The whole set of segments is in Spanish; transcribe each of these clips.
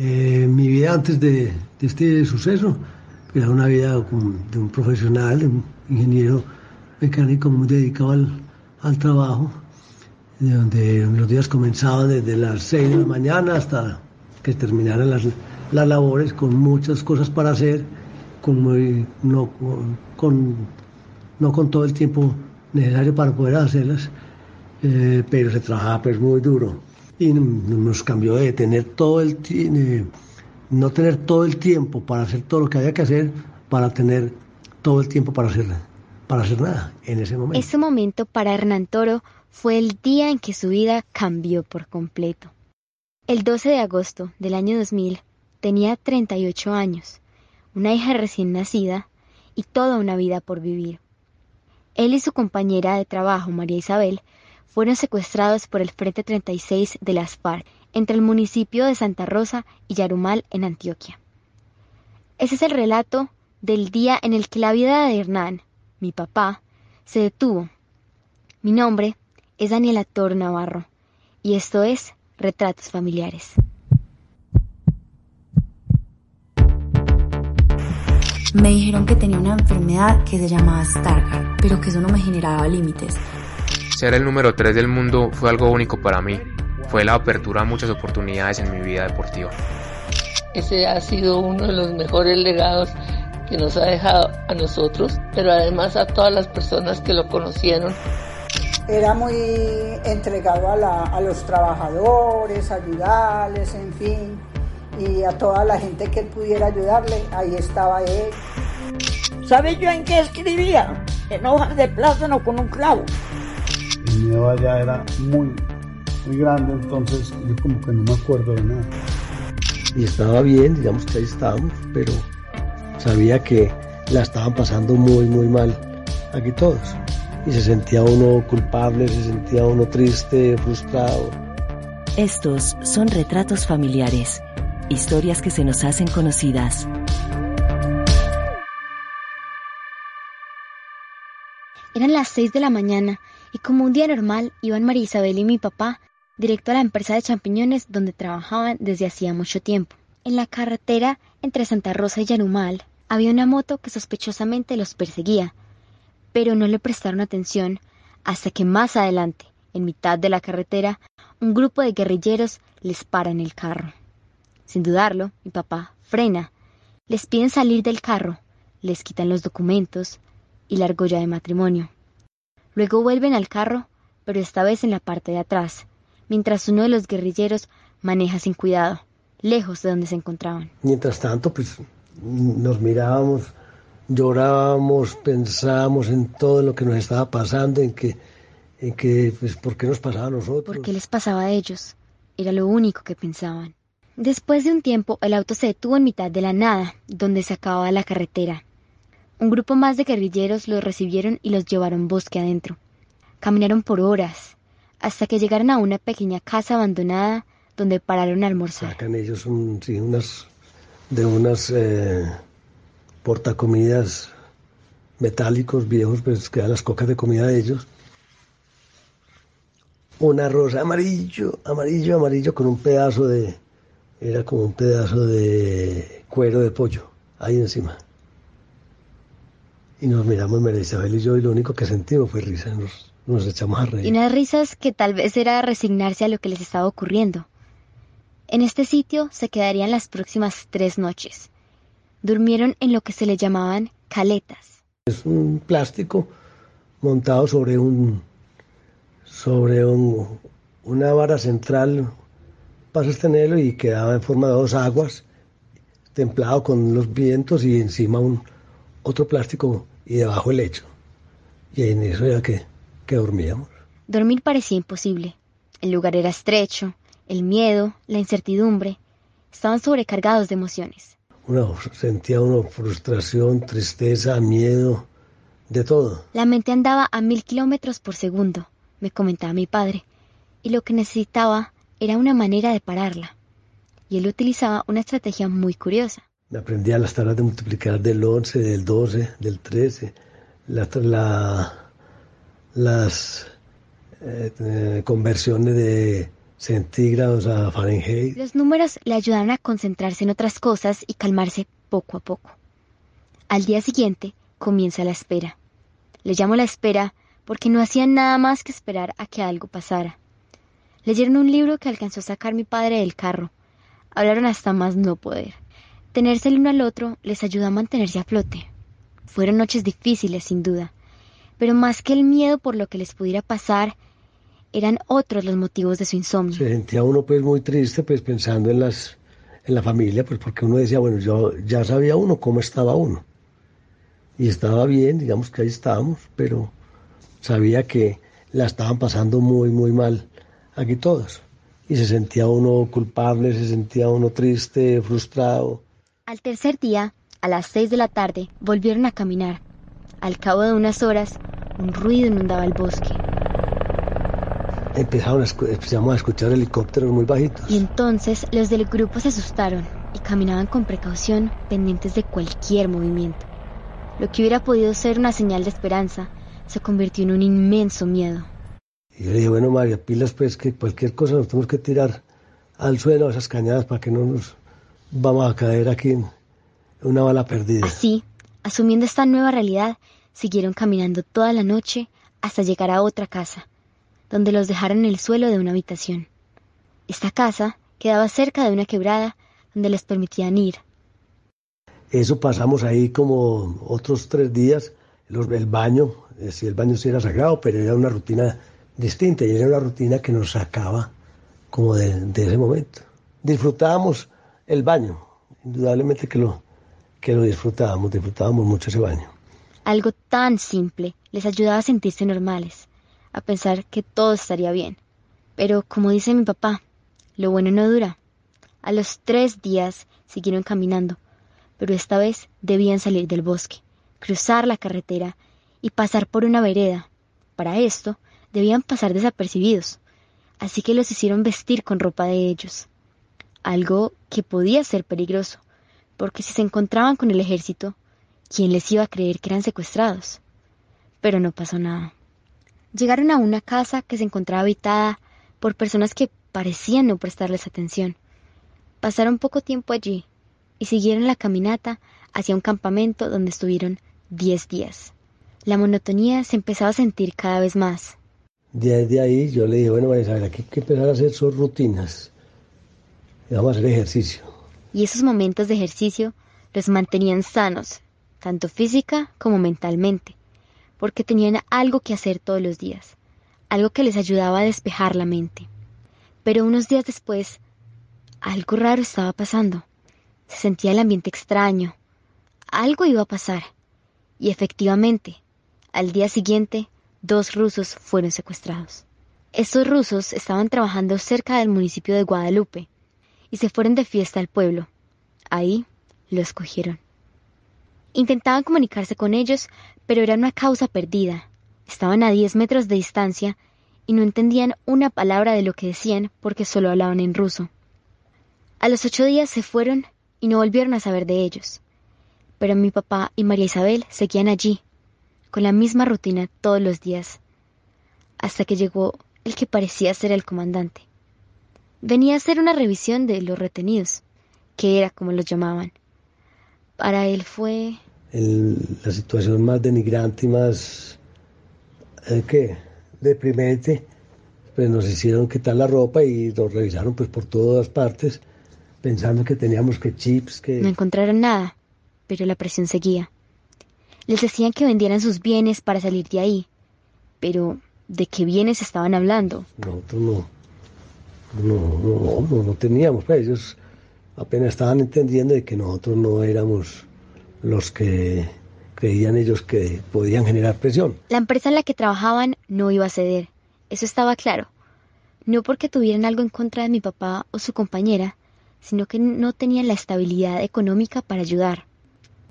Eh, mi vida antes de, este suceso era una vida de un profesional, de un ingeniero mecánico muy dedicado al, trabajo, donde los días comenzaban desde las 6 de la mañana hasta que terminaran las, labores, con muchas cosas para hacer, con, no, con, no con todo el tiempo necesario para poder hacerlas, eh, pero se trabajaba pues muy duro y nos cambió de tener todo el no tener todo el tiempo para hacer todo lo que había que hacer para tener todo el tiempo para hacer para hacer nada en ese momento. Ese momento para Hernán Toro fue el día en que su vida cambió por completo. El 12 de agosto del año 2000 tenía 38 años, una hija recién nacida y toda una vida por vivir. Él y su compañera de trabajo, María Isabel, fueron secuestrados por el Frente 36 de las FARC entre el municipio de Santa Rosa y Yarumal en Antioquia. Ese es el relato del día en el que la vida de Hernán, mi papá, se detuvo. Mi nombre es Daniela Toro Navarro y esto es Retratos Familiares. Me dijeron que tenía una enfermedad que se llamaba Stargardt, pero que eso no me generaba límites. Ser el número 3 del mundo fue algo único para mí. Fue la apertura a muchas oportunidades en mi vida deportiva. Ese ha sido uno de los mejores legados que nos ha dejado a nosotros, pero además a todas las personas que lo conocieron. Era muy entregado a, a los trabajadores, ayudarles, en fin, y a toda la gente que él pudiera ayudarle, ahí estaba él. ¿Sabe yo en qué escribía? En hojas de plátano con un clavo el miedo allá era muy, muy grande, entonces yo como que no me acuerdo de nada. Y estaba bien, digamos que ahí estábamos, pero sabía que la estaban pasando muy, muy mal aquí todos. Y se sentía uno culpable, se sentía uno triste, frustrado. Estos son retratos familiares, historias que se nos hacen conocidas. Eran las seis de la mañana y como un día normal iban María Isabel y mi papá directo a la empresa de champiñones donde trabajaban desde hacía mucho tiempo. En la carretera entre Santa Rosa y Yarumal había una moto que sospechosamente los perseguía, pero no le prestaron atención hasta que más adelante, en mitad de la carretera, un grupo de guerrilleros les para en el carro. Sin dudarlo, mi papá frena, les piden salir del carro, les quitan los documentos y la argolla de matrimonio. Luego vuelven al carro, pero esta vez en la parte de atrás, mientras uno de los guerrilleros maneja sin cuidado, lejos de donde se encontraban. Mientras tanto, pues nos mirábamos, llorábamos, pensábamos en todo lo que nos estaba pasando, en que, en que, pues, ¿por qué nos pasaba a nosotros? ¿Por qué les pasaba a ellos? Era lo único que pensaban. Después de un tiempo, el auto se detuvo en mitad de la nada, donde se acababa la carretera. Un grupo más de guerrilleros los recibieron y los llevaron bosque adentro. Caminaron por horas, hasta que llegaron a una pequeña casa abandonada donde pararon a almorzar. Sacan ellos unas, de unas eh, portacomidas metálicos viejos, pues quedan las cocas de comida de ellos. Un arroz amarillo, amarillo, amarillo, con un pedazo de, era como un pedazo de cuero de pollo ahí encima. Y nos miramos María Isabel y yo y lo único que sentimos fue risa, nos, nos echamos a reír. Y unas risas que tal vez era resignarse a lo que les estaba ocurriendo. En este sitio se quedarían las próximas tres noches. Durmieron en lo que se le llamaban caletas. Es un plástico montado sobre un sobre un, una vara central para sostenerlo y quedaba en forma de dos aguas, templado con los vientos y encima un, otro plástico y debajo el lecho. Y en eso era que, que dormíamos. Dormir parecía imposible. El lugar era estrecho, el miedo, la incertidumbre, estaban sobrecargados de emociones. Uno sentía uno frustración, tristeza, miedo, de todo. La mente andaba a mil kilómetros por segundo, me comentaba mi padre, y lo que necesitaba era una manera de pararla. Y él utilizaba una estrategia muy curiosa. Aprendía las tablas de multiplicar del 11, del 12, del 13, las eh, conversiones de centígrados a Fahrenheit. Los números le ayudaron a concentrarse en otras cosas y calmarse poco a poco. Al día siguiente comienza la espera. Le llamo la espera porque no hacían nada más que esperar a que algo pasara. Leyeron un libro que alcanzó a sacar mi padre del carro. Hablaron hasta más no poder. Tenerse el uno al otro les ayudó a mantenerse a flote. Fueron noches difíciles, sin duda, pero más que el miedo por lo que les pudiera pasar, eran otros los motivos de su insomnio. Se sentía uno pues muy triste pues pensando en las en la familia, pues porque uno decía, bueno, yo ya sabía uno cómo estaba uno. Y estaba bien, digamos que ahí estábamos, pero sabía que la estaban pasando muy, muy mal aquí todos. Y se sentía uno culpable, se sentía uno triste, frustrado. Al tercer día, a las seis de la tarde, volvieron a caminar. Al cabo de unas horas, un ruido inundaba el bosque. Empezaron a empezamos a escuchar helicópteros muy bajitos. Y entonces los del grupo se asustaron y caminaban con precaución, pendientes de cualquier movimiento. Lo que hubiera podido ser una señal de esperanza se convirtió en un inmenso miedo. Y yo le dije, bueno, María, pilas pues que cualquier cosa nos tenemos que tirar al suelo, a esas cañadas, para que no nos vamos a caer aquí en una bala perdida. Así, asumiendo esta nueva realidad, siguieron caminando toda la noche hasta llegar a otra casa, donde los dejaron en el suelo de una habitación. Esta casa quedaba cerca de una quebrada donde les permitían ir. Eso pasamos ahí como otros tres días, el baño, eh, si el baño sí era sagrado, pero era una rutina distinta y era una rutina que nos sacaba como de, de ese momento. Disfrutábamos el baño, indudablemente que lo, que lo disfrutábamos, disfrutábamos mucho ese baño. Algo tan simple les ayudaba a sentirse normales, a pensar que todo estaría bien. Pero, como dice mi papá, lo bueno no dura. A los tres días siguieron caminando, pero esta vez debían salir del bosque, cruzar la carretera y pasar por una vereda. Para esto, debían pasar desapercibidos, así que los hicieron vestir con ropa de ellos. Algo que podía ser peligroso, porque si se encontraban con el ejército, ¿quién les iba a creer que eran secuestrados? Pero no pasó nada. Llegaron a una casa que se encontraba habitada por personas que parecían no prestarles atención. Pasaron poco tiempo allí y siguieron la caminata hacia un campamento donde estuvieron diez días. La monotonía se empezaba a sentir cada vez más. Desde ahí yo le dije, bueno, hay que empezar a hacer sus rutinas. Y esos momentos de ejercicio los mantenían sanos, tanto física como mentalmente, porque tenían algo que hacer todos los días, algo que les ayudaba a despejar la mente. Pero unos días después, algo raro estaba pasando. Se sentía el ambiente extraño. Algo iba a pasar. Y efectivamente, al día siguiente, dos rusos fueron secuestrados. Estos rusos estaban trabajando cerca del municipio de Guadalupe, y se fueron de fiesta al pueblo. Ahí lo escogieron. Intentaban comunicarse con ellos, pero era una causa perdida. Estaban a diez metros de distancia y no entendían una palabra de lo que decían porque solo hablaban en ruso. A los ocho días se fueron y no volvieron a saber de ellos. Pero mi papá y María Isabel seguían allí, con la misma rutina todos los días, hasta que llegó el que parecía ser el comandante. Venía a hacer una revisión de los retenidos, que era como los llamaban. Para él fue... la situación más denigrante y más... Eh, ¿Qué? Deprimente. Pues nos hicieron quitar la ropa y nos revisaron pues por todas partes, pensando que teníamos que chips, que... No encontraron nada, pero la presión seguía. Les decían que vendieran sus bienes para salir de ahí. Pero, ¿de qué bienes estaban hablando? Nosotros no no, no, no, teníamos, pues ellos apenas estaban entendiendo de que nosotros no éramos los que creían ellos que podían generar presión. La empresa en la que trabajaban no iba a ceder, eso estaba claro. No porque tuvieran algo en contra de mi papá o su compañera, sino que no tenían la estabilidad económica para ayudar.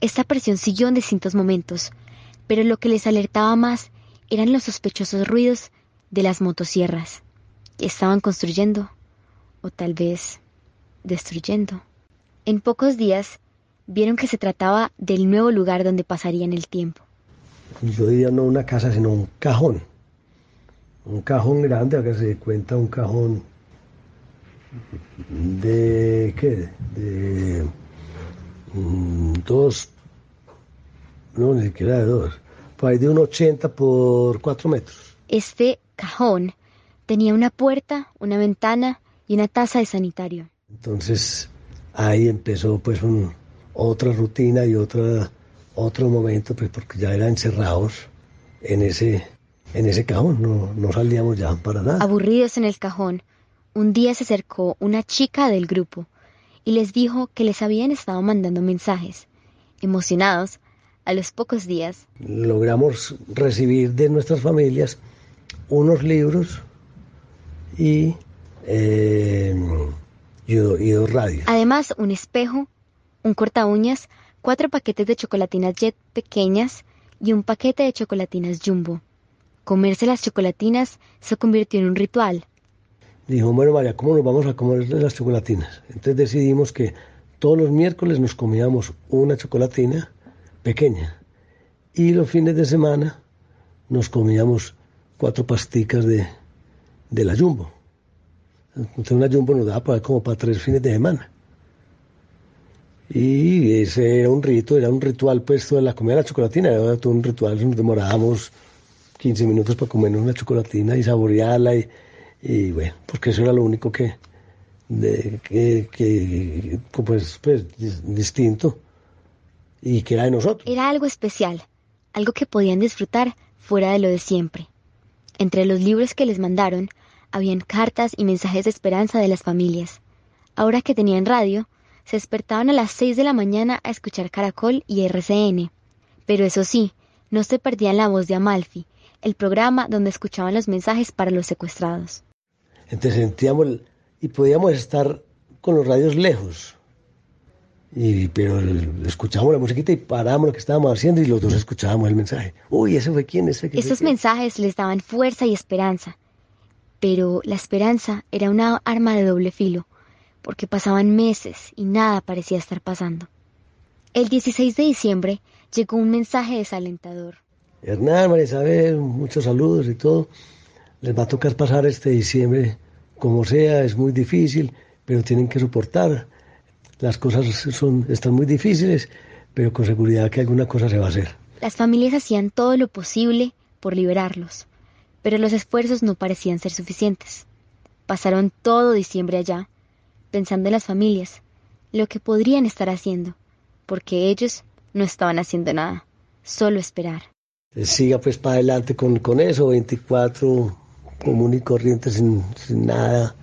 Esta presión siguió en distintos momentos, pero lo que les alertaba más eran los sospechosos ruidos de las motosierras estaban construyendo o tal vez destruyendo. En pocos días vieron que se trataba del nuevo lugar donde pasarían el tiempo. Yo diría no una casa, sino un cajón. Un cajón grande, acá se cuenta un cajón de qué? De mm, dos, no, ni siquiera de dos, pues de un 80 por 4 metros. Este cajón tenía una puerta, una ventana y una taza de sanitario. Entonces ahí empezó pues un, otra rutina y otra, otro momento, pues porque ya eran encerrados en ese, en ese cajón, no, no salíamos ya para nada. Aburridos en el cajón, un día se acercó una chica del grupo y les dijo que les habían estado mandando mensajes. Emocionados, a los pocos días, logramos recibir de nuestras familias unos libros y, eh, y, do- y dos radios. además un espejo, un corta uñas, cuatro paquetes de chocolatinas Jet pequeñas y un paquete de chocolatinas Jumbo. Comerse las chocolatinas se convirtió en un ritual. Dijo, bueno María, ¿cómo nos vamos a comer las chocolatinas? Entonces decidimos que todos los miércoles nos comíamos una chocolatina pequeña y los fines de semana nos comíamos cuatro pasticas de, de la Jumbo. Entonces una Jumbo nos daba para, como para tres fines de semana. Y ese era un rito, era un ritual puesto de la comida de la chocolatina, era todo un ritual, nos demorábamos 15 minutos para comernos una chocolatina y saborearla y, y bueno, porque eso era lo único que, de- que, que, pues, pues, dis- distinto y que era de nosotros. Era algo especial, algo que podían disfrutar fuera de lo de siempre. Entre los libros que les mandaron, habían cartas y mensajes de esperanza de las familias. Ahora que tenían radio, se despertaban a las 6 de la mañana a escuchar Caracol y RCN. Pero eso sí, no se perdían la voz de Amalfi, el programa donde escuchaban los mensajes para los secuestrados. Entonces y podíamos estar con los radios lejos. Y, pero escuchábamos la musiquita y parábamos lo que estábamos haciendo y los dos escuchábamos el mensaje. Uy, ese fue quién, ese que Estos mensajes les daban fuerza y esperanza. Pero la esperanza era una arma de doble filo, porque pasaban meses y nada parecía estar pasando. El 16 de diciembre llegó un mensaje desalentador. Hernán, María Isabel, muchos saludos y todo. Les va a tocar pasar este diciembre como sea, es muy difícil, pero tienen que soportar. Las cosas son, están muy difíciles, pero con seguridad que alguna cosa se va a hacer. Las familias hacían todo lo posible por liberarlos, pero los esfuerzos no parecían ser suficientes. Pasaron todo diciembre allá, pensando en las familias, lo que podrían estar haciendo, porque ellos no estaban haciendo nada, solo esperar. siga pues para adelante con, con eso, 24 común y corriente sin, sin nada.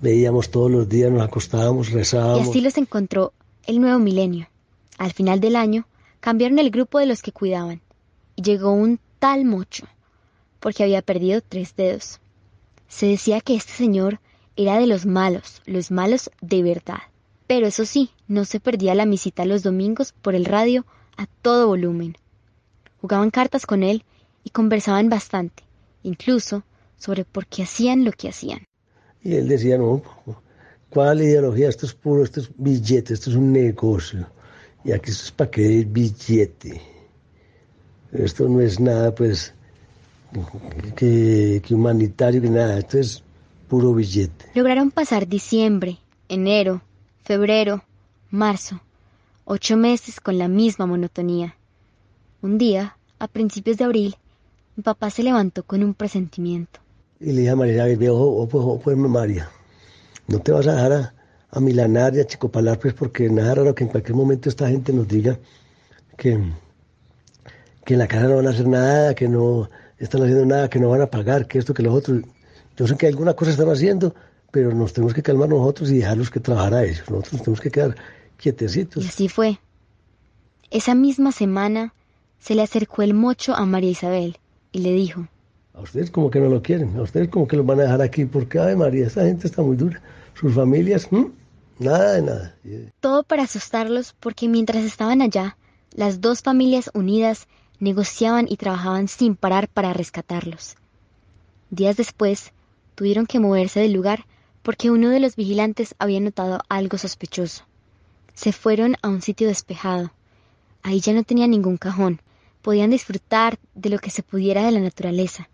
Veíamos todos los días, nos acostábamos, Y rezábamos. así los encontró el nuevo milenio. Al final del año, cambiaron el grupo de los que cuidaban, y llegó un tal mocho, porque había perdido tres dedos. Se decía que este señor era de los malos, los malos de verdad. Pero eso sí, no se perdía la misita los domingos por el radio a todo volumen. Jugaban cartas con él y conversaban bastante, incluso sobre por qué hacían lo que hacían. Y él decía, no, ¿cuál ideología? Esto es puro, esto es billete, esto es un negocio. Y aquí esto es para que dé billete. Esto no es nada, pues, que, que humanitario, que nada. Esto es puro billete. Lograron pasar diciembre, enero, febrero, marzo, ocho meses con la misma monotonía. Un día, a principios de abril, mi papá se levantó con un presentimiento. Y le dije a María, Isabel, ve, ojo, ojo, pues, ojo, pues, María, no te vas a dejar a, a milanar y a chicopalar, pues, porque nada raro que en cualquier momento esta gente nos diga que, que en la casa no van a hacer nada, que no están haciendo nada, que no van a pagar, que esto, que los otros. Yo sé que alguna cosa están haciendo, pero nos tenemos que calmar nosotros y dejarlos que trabajar a ellos. Nosotros nos tenemos que quedar quietecitos. Y así fue. Esa misma semana se le acercó el mocho a María Isabel y le dijo, A ustedes como que no lo quieren, a ustedes como que los van a dejar aquí, porque, ay María, esta gente está muy dura. Sus familias, nada de nada. todo para asustarlos porque mientras estaban allá, las dos familias unidas negociaban y trabajaban sin parar para rescatarlos. Días después, tuvieron que moverse del lugar porque uno de los vigilantes había notado algo sospechoso. Se fueron a un sitio despejado. Ahí ya no tenía ningún cajón. Podían disfrutar de lo que se pudiera de la naturaleza.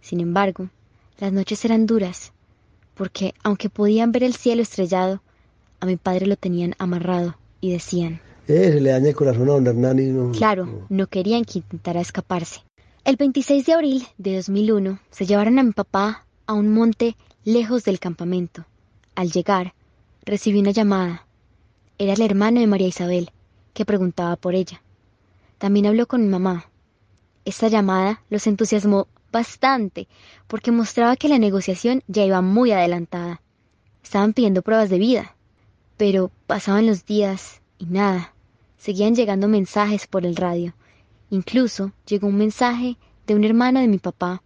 Sin embargo, las noches eran duras, porque aunque podían ver el cielo estrellado, a mi padre lo tenían amarrado y decían... Eh, se le daña el corazón a don Hernán y no... Claro, no querían que intentara escaparse. El 26 de abril de 2001 se llevaron a mi papá a un monte lejos del campamento. Al llegar, recibí una llamada. Era el hermano de María Isabel, que preguntaba por ella. También habló con mi mamá. Esta llamada los entusiasmó bastante, porque mostraba que la negociación ya iba muy adelantada. Estaban pidiendo pruebas de vida. Pero pasaban los días y nada. Seguían llegando mensajes por el radio. Incluso llegó un mensaje de un hermano de mi papá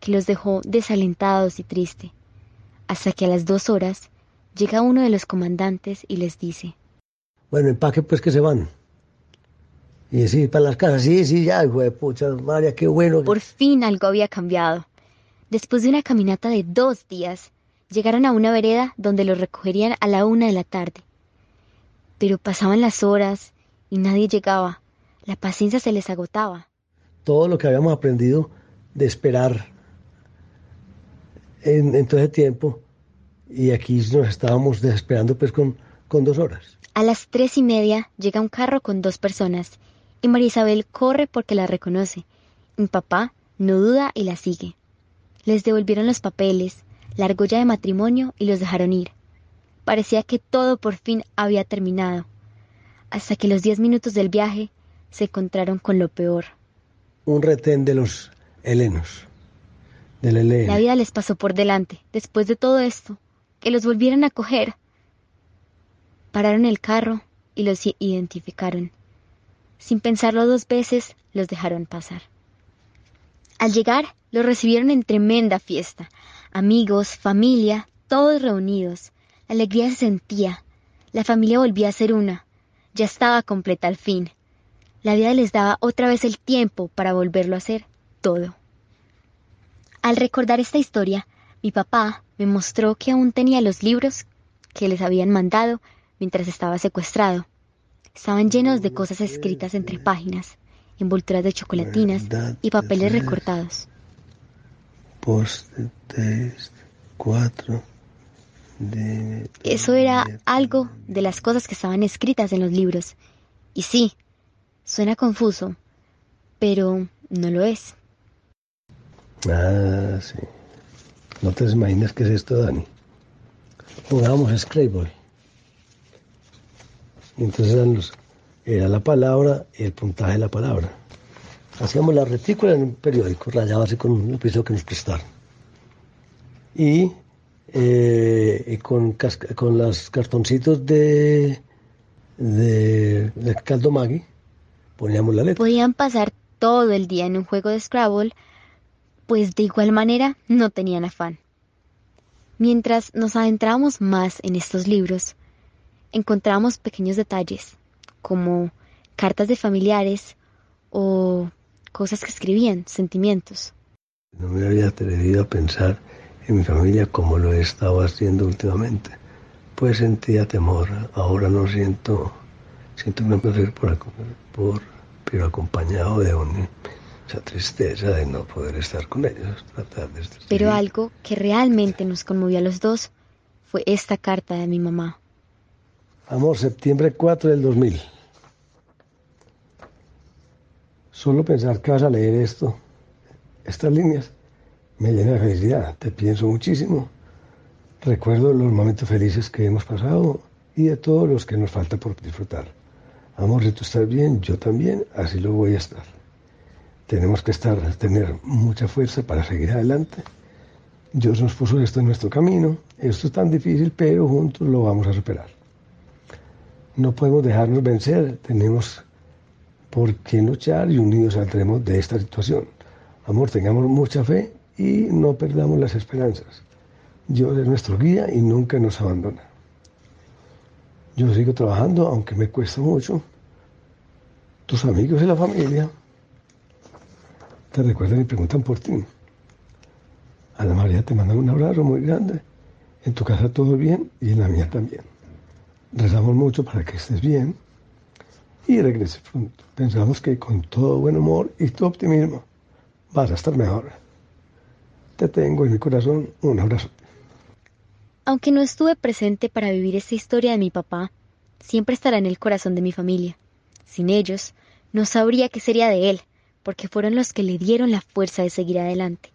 que los dejó desalentados y tristes. Hasta que a las dos horas llega uno de los comandantes y les dice: Bueno, empaque pues que se van. Y decir para las casas, sí, sí, ya, hijo de pucha, María, qué bueno. Por fin algo había cambiado. Después de una caminata de dos días, llegaron a una vereda donde los recogerían a la una de la tarde. Pero pasaban las horas y nadie llegaba. La paciencia se les agotaba. Todo lo que habíamos aprendido de esperar en, todo ese tiempo, y aquí nos estábamos desesperando pues con, con dos horas. A las tres y media llega un carro con dos personas y María Isabel corre porque la reconoce. Mi papá no duda y la sigue. Les devolvieron los papeles, la argolla de matrimonio y los dejaron ir. Parecía que todo por fin había terminado, hasta que los diez minutos del viaje se encontraron con lo peor. Un retén de los helenos. Del. La vida les pasó por delante, después de todo esto, que los volvieran a coger. Pararon el carro y los identificaron. Sin pensarlo dos veces, los dejaron pasar. Al llegar, los recibieron en tremenda fiesta. Amigos, familia, todos reunidos. La alegría se sentía. La familia volvía a ser una. Ya estaba completa al fin. La vida les daba otra vez el tiempo para volverlo a hacer todo. Al recordar esta historia, mi papá me mostró que aún tenía los libros que les habían mandado mientras estaba secuestrado. Estaban llenos de cosas escritas entre páginas, envolturas de chocolatinas y papeles recortados. Eso era algo de las cosas que estaban escritas en los libros. Y sí, suena confuso, pero no lo es. Ah, sí. No te imaginas qué es esto, Dani. Jugábamos Scrabble. Y entonces era la palabra y el puntaje de la palabra. Hacíamos la retícula en un periódico, rayado así con un piso que nos prestaron. Y, eh, con, con los cartoncitos de, de, de caldo Maggi poníamos la letra. Podían pasar todo el día en un juego de Scrabble, pues de igual manera no tenían afán. Mientras nos adentramos más en estos libros, encontramos pequeños detalles, como cartas de familiares o cosas que escribían, sentimientos. No me había atrevido a pensar en mi familia como lo he estado haciendo últimamente. Pues sentía temor, ahora no siento, siento un placer por, por, pero acompañado de esa tristeza de no poder estar con ellos, tratar de Pero algo que realmente nos conmovió a los dos fue esta carta de mi mamá. Amor, septiembre 4 del 2000. Solo pensar que vas a leer esto, estas líneas, me llena de felicidad. Te pienso muchísimo. Recuerdo los momentos felices que hemos pasado y de todos los que nos falta por disfrutar. Amor, si tú estás bien, yo también, así lo voy a estar. Tenemos que estar, tener mucha fuerza para seguir adelante. Dios nos puso esto en nuestro camino. Esto es tan difícil, pero juntos lo vamos a superar. No podemos dejarnos vencer. Tenemos por qué luchar y unidos saldremos de esta situación. Amor, tengamos mucha fe y no perdamos las esperanzas. Dios es nuestro guía y nunca nos abandona. Yo sigo trabajando, aunque me cuesta mucho. Tus amigos y la familia te recuerdan y preguntan por ti. Ana María te manda un abrazo muy grande. En tu casa todo bien y en la mía también. Rezamos mucho para que estés bien y regrese pronto. Pensamos que con todo buen humor y tu optimismo vas a estar mejor. Te tengo en mi corazón un abrazo. Aunque no estuve presente para vivir esta historia de mi papá, siempre estará en el corazón de mi familia. Sin ellos, no sabría qué sería de él, porque fueron los que le dieron la fuerza de seguir adelante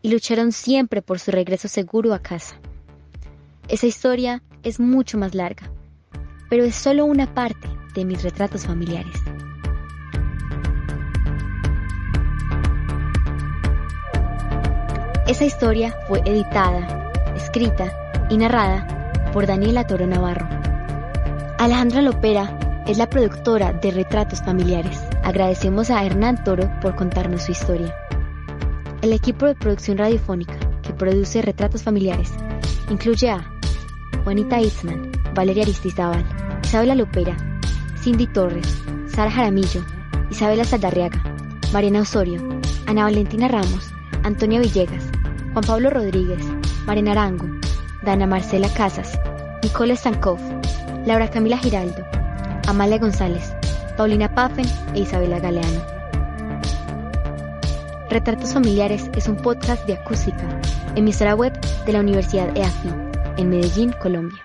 y lucharon siempre por su regreso seguro a casa. Esa historia es mucho más larga, pero es solo una parte de mis retratos familiares. Esa historia fue editada, escrita y narrada por Daniela Toro Navarro. Alejandra Lopera es la productora de Retratos Familiares. Agradecemos a Hernán Toro por contarnos su historia. El equipo de producción radiofónica que produce Retratos Familiares incluye a Juanita Itzman, Valeria Aristizábal, Isabela Lopera, Cindy Torres, Sara Jaramillo, Isabela Saldarriaga, Mariana Osorio, Ana Valentina Ramos, Antonia Villegas, Juan Pablo Rodríguez, Mariana Arango, Dana Marcela Casas, Nicole Stankov, Laura Camila Giraldo, Amalia González, Paulina Paffen e Isabela Galeano. Retratos Familiares es un podcast de acústica, emisora web de la Universidad EAFI, en Medellín, Colombia.